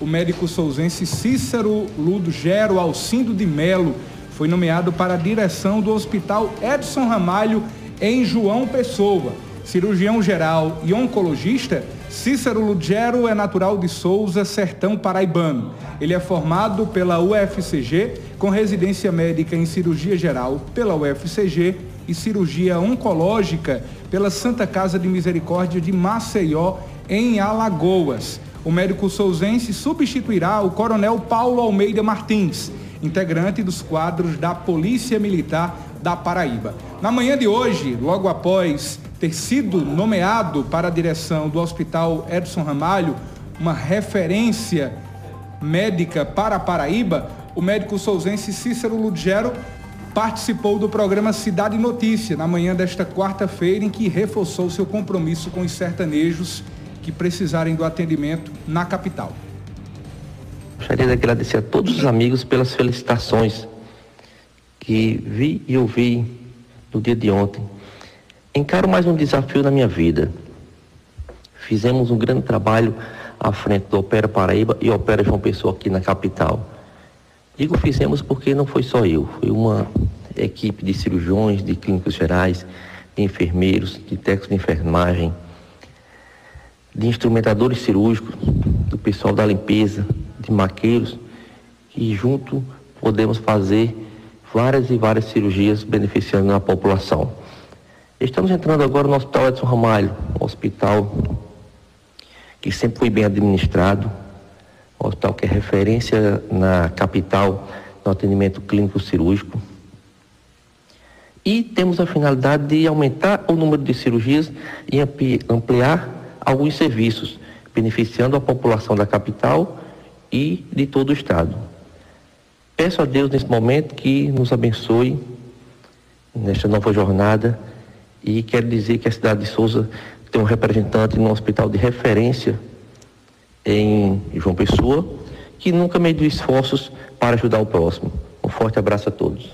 O médico souzense Cícero Ludgero Alcindo de Melo foi nomeado para a direção do Hospital Edson Ramalho em João Pessoa. Cirurgião geral e oncologista, Cícero Ludgero é natural de Souza, sertão paraibano. Ele é formado pela UFCG, com residência médica em cirurgia geral pela UFCG e cirurgia oncológica pela Santa Casa de Misericórdia de Maceió, em Alagoas. O médico souzense substituirá o coronel Paulo Almeida Martins, integrante dos quadros da Polícia Militar da Paraíba. Na manhã de hoje, logo após ter sido nomeado para a direção do Hospital Edson Ramalho, uma referência médica para a Paraíba, o médico souzense Cícero Ludgero participou do programa Cidade Notícia na manhã desta quarta-feira, em que reforçou seu compromisso com os sertanejos que precisarem do atendimento na capital. Gostaria de agradecer a todos os amigos pelas felicitações que vi e ouvi no dia de ontem. Encaro mais um desafio na minha vida. Fizemos um grande trabalho à frente do Opera Paraíba e Opera João Pessoa aqui na capital. Digo fizemos porque não foi só eu, foi uma equipe de cirurgiões, de clínicos gerais, de enfermeiros, de técnicos de enfermagem, de instrumentadores cirúrgicos, do pessoal da limpeza, de maqueiros, e junto podemos fazer várias e várias cirurgias beneficiando a população. Estamos entrando agora no Hospital Edson Ramalho, um hospital que sempre foi bem administrado, um hospital que é referência na capital no atendimento clínico cirúrgico. E temos a finalidade de aumentar o número de cirurgias e ampliar alguns serviços, beneficiando a população da capital e de todo o estado. Peço a Deus nesse momento que nos abençoe nesta nova jornada e quero dizer que a cidade de Souza tem um representante no hospital de referência em João Pessoa, que nunca mediu esforços para ajudar o próximo. Um forte abraço a todos.